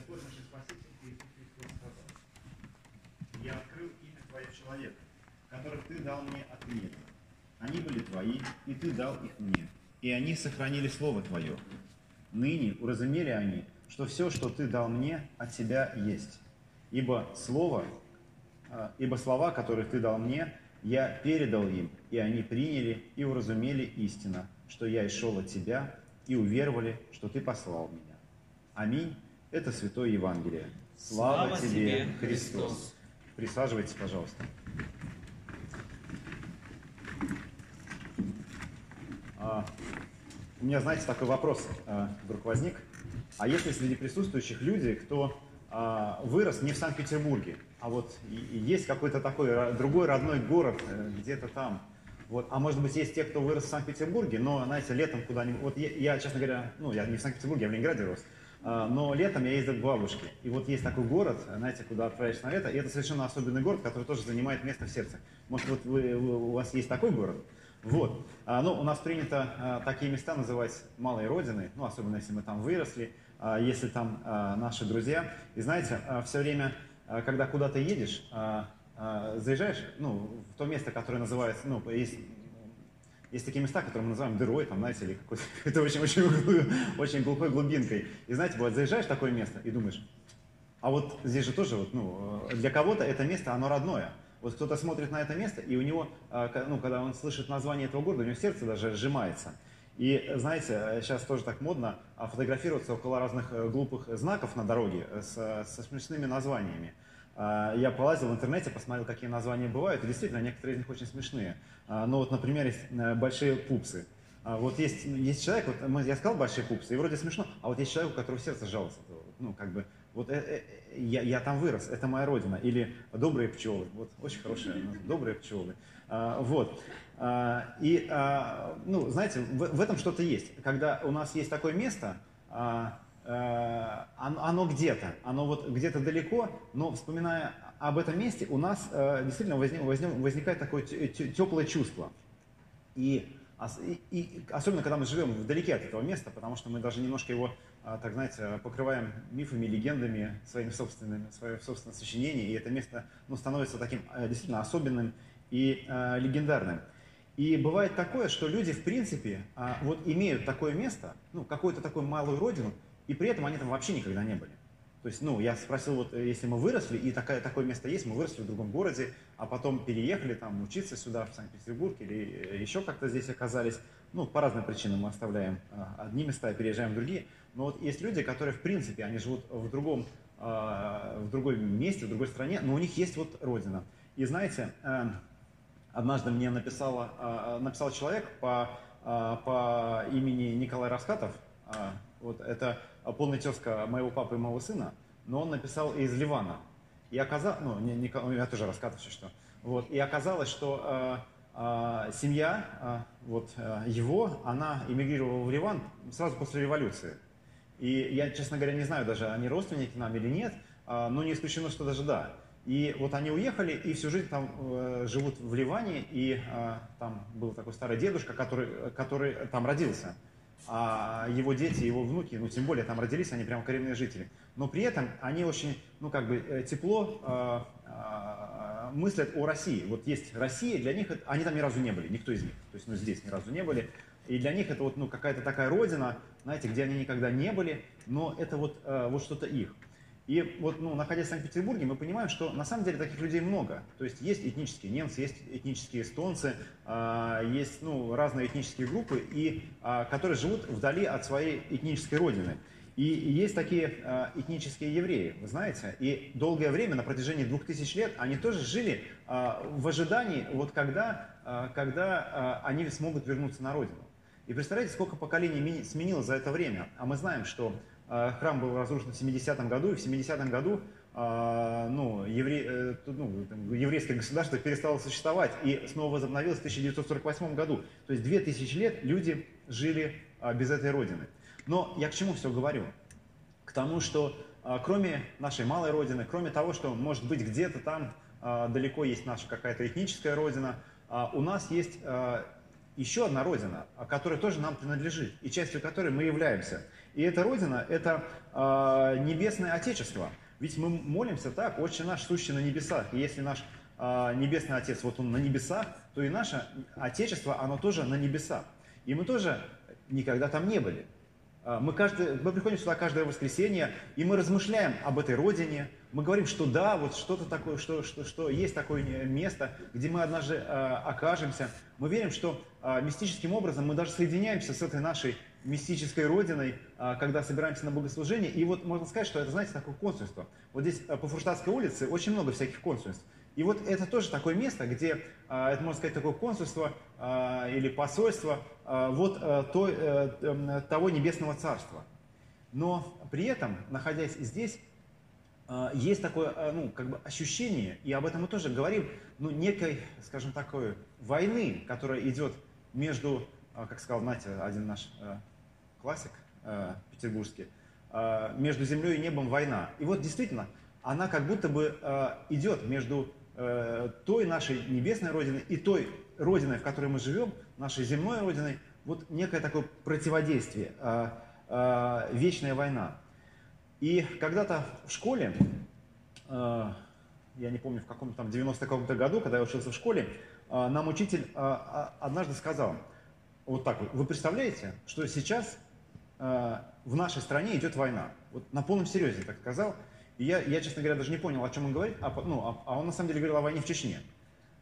Господь наш Спаситель Иисус Христос сказал, «Я открыл имя Твое человека, которых Ты дал мне от мира. Они были Твои, и Ты дал их мне, и они сохранили Слово Твое. Ныне уразумели они, что все, что Ты дал мне, от Тебя есть. Ибо Слово, а, ибо слова, которые Ты дал мне, я передал им, и они приняли и уразумели истину, что я и шел от Тебя, и уверовали, что Ты послал меня. Аминь. Это Святое Евангелие. Слава, Слава тебе, тебе, Христос. Присаживайтесь, пожалуйста. А, у меня, знаете, такой вопрос а, вдруг возник. А если среди присутствующих люди, кто а, вырос не в Санкт-Петербурге, а вот и- и есть какой-то такой другой родной город э, где-то там, вот, а может быть есть те, кто вырос в Санкт-Петербурге, но, знаете, летом куда-нибудь, вот я, я, честно говоря, ну, я не в Санкт-Петербурге, я в Ленинграде рос, но летом я ездил к бабушке. И вот есть такой город, знаете, куда отправишься на лето, и это совершенно особенный город, который тоже занимает место в сердце. Может, вот вы- у вас есть такой город? Вот. А, ну, у нас принято а, такие места называть малой родиной, ну, особенно если мы там выросли, а, если там а, наши друзья. И знаете, все время, а, когда куда-то едешь, а, а, заезжаешь, ну, в то место, которое называется, ну, есть есть такие места, которые мы называем дырой, там, знаете, или какой-то это очень, очень, глухой глубинкой. И знаете, бывает, заезжаешь в такое место и думаешь, а вот здесь же тоже, вот, ну, э, для кого-то это место, оно родное. Вот кто-то смотрит на это место, и у него, э, ну, когда он слышит название этого города, у него сердце даже сжимается. И знаете, сейчас тоже так модно а, фотографироваться около разных э, глупых знаков на дороге э, с, со смешными названиями. А, Я полазил в интернете, посмотрел, какие названия бывают, и действительно, некоторые из них очень смешные. А, Ну вот, например, есть э, большие пупсы. А Вот есть, есть человек, вот я сказал большие пупсы, и вроде смешно, а вот есть человек, у которого сердце этого. Ну, как бы, вот э, э, я, я там вырос, это моя родина. Или добрые пчелы, вот очень хорошее, ну, добрые пчелы. Вот. И, ну, знаете, в, в этом что-то есть. Когда у нас есть такое место, оно, оно где-то, оно вот где-то далеко, но вспоминая об этом месте, у нас э, действительно возник, возник- возникает такое теплое чувство. И, и- и особенно, когда мы живем вдалеке от этого места, потому что мы даже немножко его, а, так знаете, покрываем мифами, легендами, своими собственными, свое собственное сочинение, и это место ну, становится таким э, действительно особенным и э, легендарным. И бывает такое, что люди, в принципе, а, вот имеют такое место, ну, какую-то такую малую родину, и при этом они там вообще никогда не были. То есть, ну, я спросил, вот э, если мы выросли, и такое, такое место есть, мы выросли в другом городе, а потом переехали там учиться сюда, в Санкт-Петербург, или э, еще как-то здесь оказались. Ну, по разным причинам мы оставляем а, одни места и переезжаем в другие. Но вот есть люди, которые, в принципе, они живут в другом, в другом месте, в другой стране, но у них есть вот родина. И знаете, э, однажды мне написала, написал человек по, по имени Николай Раскатов, вот это полный тезка моего папы и моего сына, но он написал из Ливана. И оказалось, ну, не, ну, я тоже если что. Вот, и оказалось, что а, а, семья а, вот, а, его, она эмигрировала в Ливан сразу после революции. И я, честно говоря, не знаю даже, они родственники нам или нет, а, но не исключено, что даже да. И вот они уехали и всю жизнь там э, живут в Ливане, и а, там был такой старый дедушка, который, который там родился. А его дети, его внуки, ну тем более там родились, они прям коренные жители. Но при этом они очень, ну как бы э, тепло а, а, мыслят о России. Вот есть Россия, для них это- они там ни разу не были, никто из них. То есть ну здесь ни разу не были. И для них это вот ну какая-то такая родина, знаете, где они никогда не были, но это вот, э, вот что-то их. И вот, ну, находясь в Санкт-Петербурге, мы понимаем, что на самом деле таких людей много. То есть есть этнические немцы, есть этнические эстонцы, а, есть ну, разные этнические группы, и, а, которые живут вдали от своей этнической родины. И, есть такие а, этнические евреи, вы знаете, и долгое время, на протяжении двух тысяч лет, они тоже жили в ожидании, вот когда, когда они смогут вернуться на родину. И представляете, сколько поколений сменилось за это время. А мы знаем, что храм был разрушен в 70-м году, и в 70-м году э, ну, евре- э, ну, еврейское государство перестало существовать и снова возобновилось в 1948 году. То есть 2000 лет люди жили э, без этой родины. Но я к чему все говорю? К тому, что кроме нашей малой родины, кроме того, что, может быть, где-то там далеко есть наша какая-то этническая родина, у нас есть еще одна Родина, которая тоже нам принадлежит, и частью которой мы являемся. И эта Родина – это э, Небесное Отечество. Ведь мы молимся так, «Отче наш, сущий на небесах». И если наш э, Небесный Отец, вот Он на небесах, то и наше Отечество, оно тоже на небесах. И мы тоже никогда там не были. А, мы, каждый, мы приходим сюда каждое воскресенье, и мы размышляем об этой родине. Мы говорим, что да, вот что-то такое, что, что, что есть такое место, где мы однажды э, окажемся. Мы верим, что э, мистическим образом мы даже соединяемся с этой нашей мистической родиной, э, когда собираемся на богослужение. И вот можно сказать, что это, знаете, такое консульство. Вот здесь по Фурштадтской улице очень много всяких консульств. И вот это тоже такое место, где, это можно сказать, такое консульство или посольство вот той, эм, того небесного царства. Но при этом, находясь здесь, есть такое ну, как бы ощущение, и об этом мы тоже говорим, ну, некой, скажем, такой войны, которая идет между, как сказал, знаете, один наш классик петербургский, между землей и небом война. И вот действительно, она как будто бы идет между Э, той нашей небесной Родины и той Родиной, в которой мы живем, нашей земной Родиной, вот некое такое противодействие, э, э, вечная война. И когда-то в школе, я не помню, в каком-то там 90 каком-то году, когда я учился в школе, нам учитель однажды сказал, вот так вот, вы представляете, что сейчас в нашей стране идет война? Вот на полном серьезе так сказал. И я, я, честно говоря, даже не понял, о чем он говорит, а, ну, а, а он на самом деле говорил о войне в Чечне.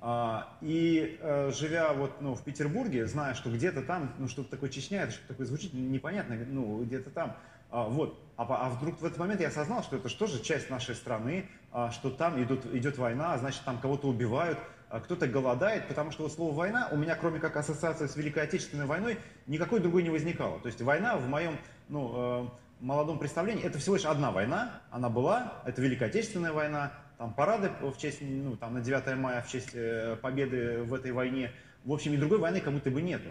А, и э, живя вот, ну, в Петербурге, зная, что где-то там, ну, что-то такое Чечня, это что-то такое звучит непонятно, ну, где-то там. А, вот. А, а вдруг в этот момент я осознал, что это что же часть нашей страны, а, что там идут, идет война, а значит, там кого-то убивают, кто-то голодает, потому что вот слово «война» у меня, кроме как ассоциации с Великой Отечественной войной, никакой другой не возникало. То есть война в моем, ну, э, молодом представлении, это всего лишь одна война, она была, это Великая Отечественная война, там парады в честь, ну, там на 9 мая в честь э, победы в этой войне. В общем, и другой войны как будто бы нету.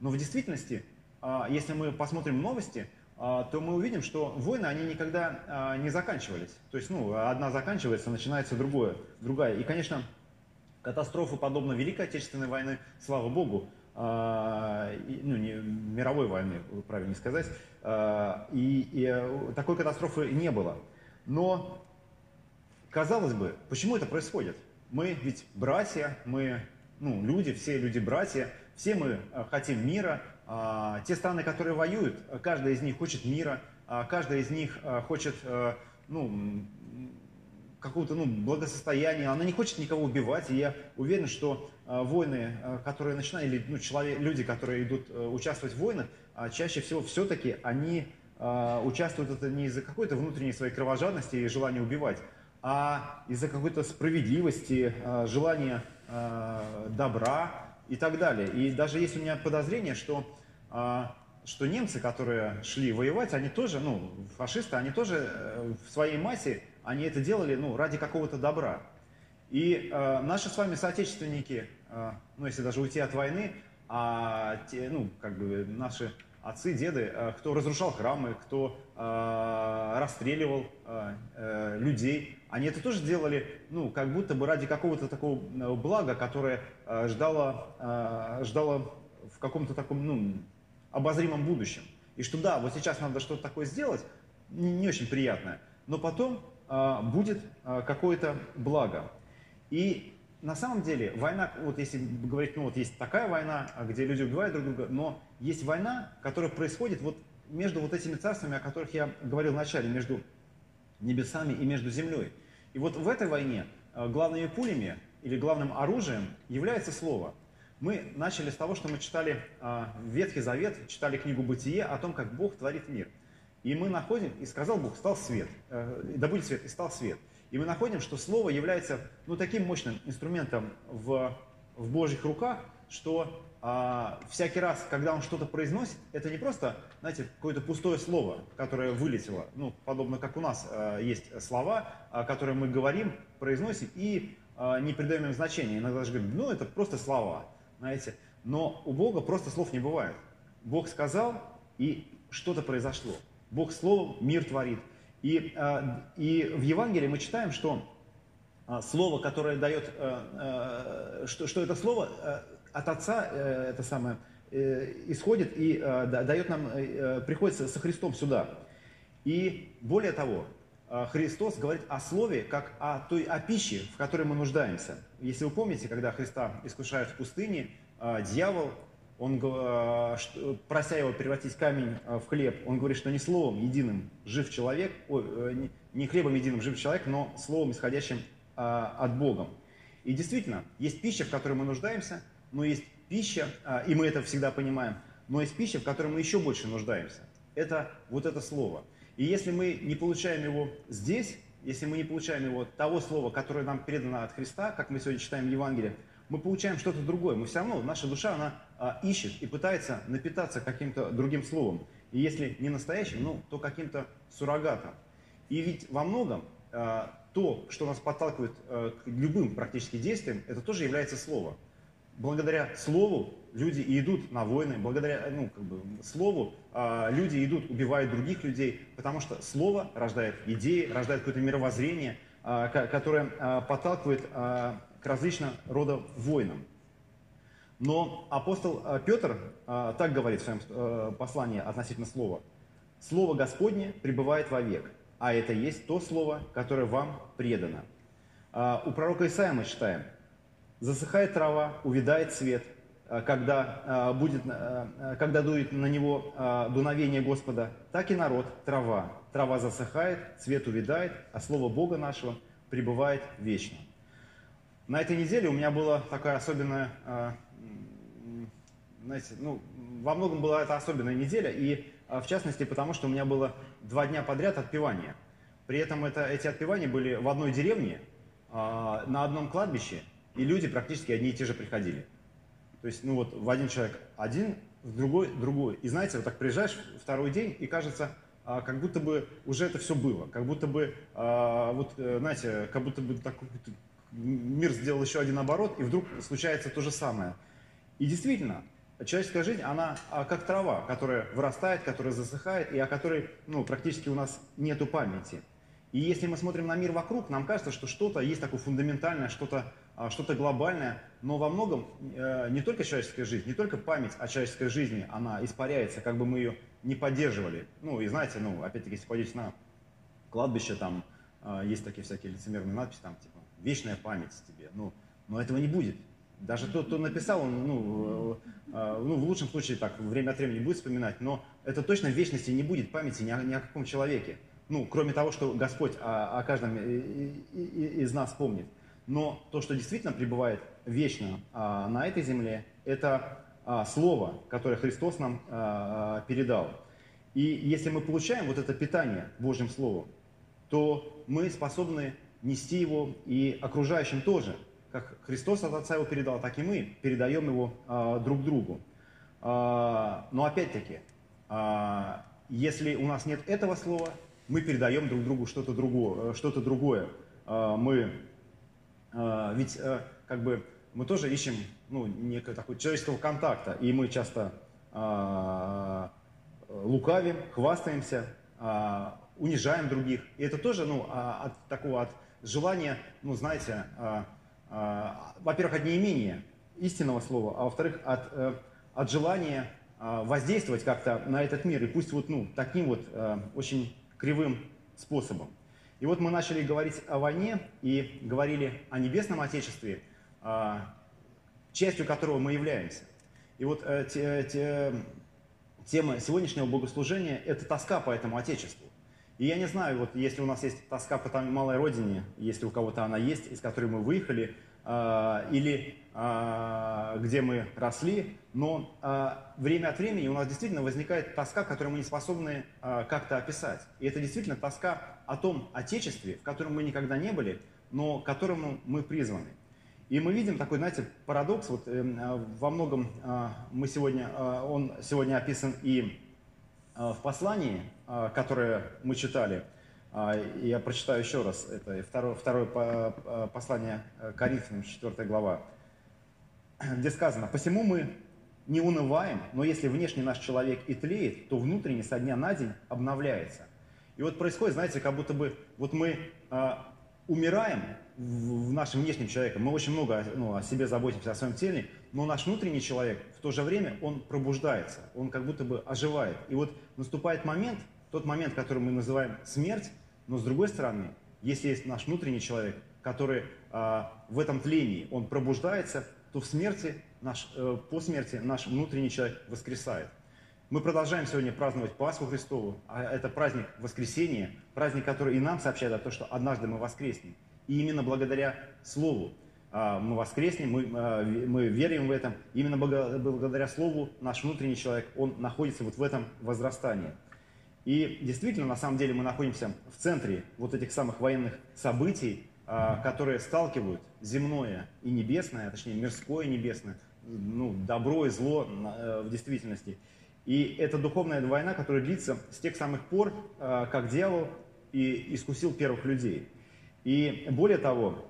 Но в действительности, а, если мы посмотрим новости, а, то мы увидим, что войны, они никогда а, не заканчивались. То есть, ну, одна заканчивается, начинается другое, другая. И, конечно, катастрофы, подобно Великой Отечественной войны, слава богу, ну, не, мировой войны, правильно сказать, а, и, и э, такой катастрофы не было. Но, казалось бы, почему это происходит? Мы ведь братья, мы ну, люди, все люди братья, все мы э, хотим мира. А, те страны, которые воюют, каждая из них хочет мира, а, каждая из них э, хочет ну, какого-то ну, благосостояния, она не хочет никого убивать, и я уверен, что войны, которые начинают, или ну, человек, люди, которые идут участвовать в войнах, а чаще всего все-таки они а, участвуют это не из-за какой-то внутренней своей кровожадности и желания убивать, а из-за какой-то справедливости, а, желания добра и так далее. И даже есть у меня подозрение, что, что немцы, которые шли воевать, они тоже, ну, фашисты, они тоже э, в своей массе, они это делали, ну, ради какого-то добра. И э, наши с вами соотечественники, э, ну, если даже уйти от войны, а те, ну, как бы наши отцы, деды, э, кто разрушал храмы, кто э, расстреливал э, людей, они это тоже делали, ну, как будто бы ради какого-то такого блага, которое ждало, ждало в каком-то таком, ну, обозримом будущем. И что да, вот сейчас надо что-то такое сделать, не очень приятное, но потом будет какое-то благо. И на самом деле война, вот если говорить, ну вот есть такая война, где люди убивают друг друга, но есть война, которая происходит вот между вот этими царствами, о которых я говорил вначале, между небесами и между землей. И вот в этой войне главными пулями или главным оружием является слово. Мы начали с того, что мы читали Ветхий Завет, читали книгу «Бытие» о том, как Бог творит мир. И мы находим, и сказал Бог, стал свет, э, будет свет, и стал свет. И мы находим, что слово является ну, таким мощным инструментом в, в Божьих руках, что а, всякий раз, когда он что-то произносит, это не просто, знаете, какое-то пустое слово, которое вылетело, ну, подобно как у нас а, есть слова, а, которые мы говорим, произносим и а, не придаем им значения. Иногда даже говорим, ну, это просто слова, знаете. Но у Бога просто слов не бывает. Бог сказал, и что-то произошло. Бог словом мир творит. И, а, и в Евангелии мы читаем, что а, слово, которое дает, а, что, что это слово от Отца э, это самое э, исходит и э, дает нам, э, приходит со Христом сюда. И более того, э, Христос говорит о слове, как о той о пище, в которой мы нуждаемся. Если вы помните, когда Христа искушают в пустыне, э, дьявол, он, э, прося его превратить камень в хлеб, он говорит, что не словом единым жив человек, ой, не хлебом единым жив человек, но словом, исходящим от Бога. И действительно, есть пища, в которой мы нуждаемся, но есть пища, и мы это всегда понимаем, но есть пища, в которой мы еще больше нуждаемся. Это вот это слово – и если мы не получаем его здесь, если мы не получаем его того слова, которое нам передано от Христа, как мы сегодня читаем в Евангелии, мы получаем что-то другое. Мы все равно, наша душа, она а, ищет и пытается напитаться каким-то другим словом. И если не настоящим, ну, то каким-то суррогатом. И ведь во многом а, то, что нас подталкивает а, к любым практически действиям, это тоже является слово благодаря слову люди идут на войны, благодаря ну, как бы, слову люди идут, убивают других людей, потому что слово рождает идеи, рождает какое-то мировоззрение, которое подталкивает к различным рода войнам. Но апостол а, Петр а, так говорит в своем а, послании относительно слова. «Слово Господне пребывает вовек, а это есть то слово, которое вам предано». У пророка Исаия мы читаем – Засыхает трава, увядает цвет, э, когда, э, будет, э, когда дует на него дуновение Господа, так и народ, трава. Трава засыхает, цвет увядает, а слово Бога нашего пребывает вечно. На этой неделе у меня была такая особенная, знаете, ну, во многом была это особенная неделя, и в частности потому, что у меня было два дня подряд отпевания. При этом это, эти отпевания были в одной деревне, на одном кладбище – и люди практически одни и те же приходили. То есть, ну вот, в один человек один, в другой другой. И знаете, вот так приезжаешь второй день, и кажется, а, как будто бы уже это все было. Как будто бы, а, вот, э, знаете, как будто бы такой мир сделал еще один оборот, и вдруг случается то же самое. И действительно, человеческая жизнь, она а, как трава, которая вырастает, которая засыхает, и о которой ну, практически у нас нету памяти. И если мы смотрим на мир вокруг, нам кажется, что что-то есть такое фундаментальное, что-то а, что глобальное, но во многом э, не только человеческая жизнь, не только память о человеческой жизни, она испаряется, как бы мы ее не поддерживали. Ну и знаете, ну опять-таки, если пойдете на кладбище, там э, есть такие всякие лицемерные надписи, там типа «Вечная память тебе». Ну, но этого не будет. Даже тот, кто написал, он, ну, э, ну, в лучшем случае так, время от времени будет вспоминать, но это точно в вечности не будет памяти ни о, ни о каком человеке. Ну, кроме того, что Господь о, о каждом из нас помнит. Но то, что действительно пребывает вечно а, на этой земле, это а, Слово, которое Христос нам а, передал. И если мы получаем вот это питание Божьим Словом, то мы способны нести его и окружающим тоже. Как Христос от Отца его передал, так и мы передаем его а, друг другу. А, но опять-таки, а, если у нас нет этого слова, мы передаем друг другу что-то другое. Что другое. А, мы а, ведь э, как бы мы тоже ищем ну, некого такого человеческого контакта, и мы часто а, лукавим, хвастаемся, а, унижаем других. И это тоже ну, от такого от желания, ну знаете, во-первых, от неимения истинного слова, а во-вторых, от, э, от желания воздействовать как-то на этот мир, и пусть вот ну, таким вот э, очень кривым способом. И вот мы начали говорить о войне и говорили о небесном Отечестве, а, частью которого мы являемся. И вот э, те, те, тема сегодняшнего богослужения – это тоска по этому Отечеству. И я не знаю, вот если у нас есть тоска по там малой родине, если у кого-то она есть, из которой мы выехали, а, или а, где мы росли, но а, время от времени у нас действительно возникает тоска, которую мы не способны как-то описать. И это действительно тоска о том Отечестве, в котором мы никогда не были, но к которому мы призваны. И мы видим такой, знаете, парадокс. Вот э, во многом мы сегодня, он сегодня описан и в послании, которое мы читали – а, я прочитаю еще раз, это второе, второе послание Коринфянам, 4 глава, где сказано, «Посему мы не унываем, но если внешне наш человек и тлеет, то внутренне со дня на день обновляется». И вот происходит, знаете, как будто бы вот мы а, умираем в, в нашем внешнем человеке, мы очень много ну, о себе заботимся, о своем теле, но наш внутренний человек в то же время, он пробуждается, он как будто бы оживает. И вот наступает момент, тот момент, который мы называем смерть, но с другой стороны, если есть наш внутренний человек, который а, в этом тлении, он пробуждается, то в смерти, наш, э, по смерти наш внутренний человек воскресает. Мы продолжаем сегодня праздновать Пасху Христову, а это праздник воскресения, праздник, который и нам сообщает о том, что однажды мы воскреснем. И именно благодаря Слову а, мы воскреснем, мы, а, мы верим в этом. Именно благодаря Слову наш внутренний человек, он находится вот в этом возрастании. И действительно, на самом деле, мы находимся в центре вот этих самых военных событий, а, которые сталкивают земное и небесное, точнее мирское и небесное, ну, добро и зло э, в действительности. И это духовная война, которая длится с тех самых пор, э, как дьявол и искусил первых людей. И более того,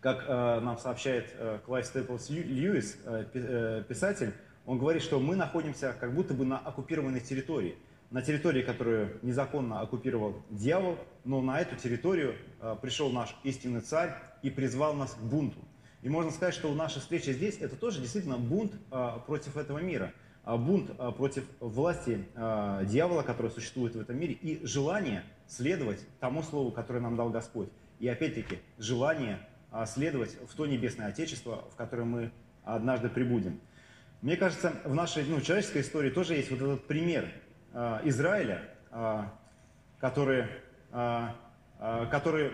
как э, нам сообщает Клайв Степлс Льюис, писатель, он говорит, что мы находимся как будто бы на оккупированной территории. На территории, которую незаконно оккупировал дьявол, но на эту территорию пришел наш истинный царь и призвал нас к бунту. И можно сказать, что наша встреча здесь – это тоже действительно бунт против этого мира – а, бунт а, против власти дьявола, который существует в этом мире, и желание следовать тому слову, которое нам дал Господь. И опять-таки, желание следовать в то небесное Отечество, в которое мы однажды прибудем. Мне кажется, в нашей ну, человеческой истории тоже есть вот этот пример Израиля, который, который,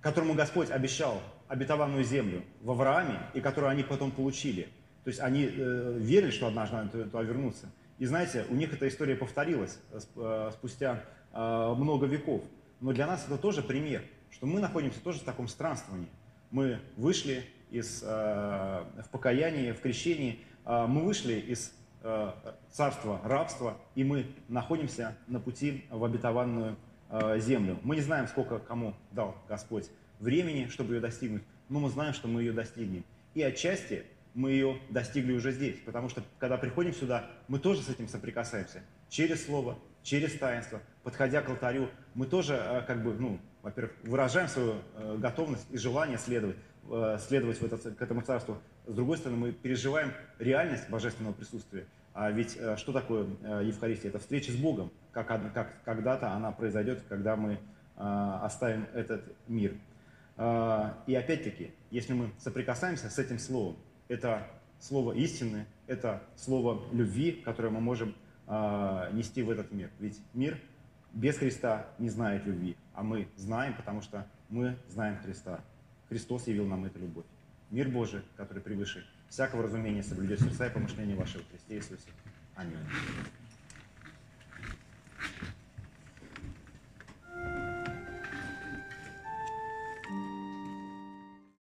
которому Господь обещал обетованную землю в Аврааме, и которую они потом получили – то есть они э, верили, что однажды они туда вернутся. И знаете, у них эта история повторилась э, э, спустя э, много веков. Но для нас это тоже пример, что мы находимся тоже в таком странствовании. Мы вышли из, э, в покаянии, в крещении, э, мы вышли из э, царства рабства, и мы находимся на пути в обетованную э, землю. Мы не знаем, сколько кому дал Господь времени, чтобы ее достигнуть, но мы знаем, что мы ее достигнем. И отчасти мы ее достигли уже здесь. Потому что, когда приходим сюда, мы тоже с этим соприкасаемся. Через слово, через таинство, подходя к алтарю, мы тоже, э, как бы, ну, во-первых, выражаем свою готовность и желание следовать, следовать в это, к этому царству. С другой стороны, мы переживаем реальность божественного присутствия. А ведь что такое Евхаристия? Это встреча с Богом, как, как когда-то она произойдет, когда мы оставим этот мир. И опять-таки, если мы соприкасаемся с этим словом, это слово истины, это слово любви, которое мы можем э, нести в этот мир. Ведь мир без Христа не знает любви, а мы знаем, потому что мы знаем Христа. Христос явил нам эту любовь. Мир Божий, который превыше всякого разумения, соблюдет сердца и помышления вашего Христе Иисусе. Аминь.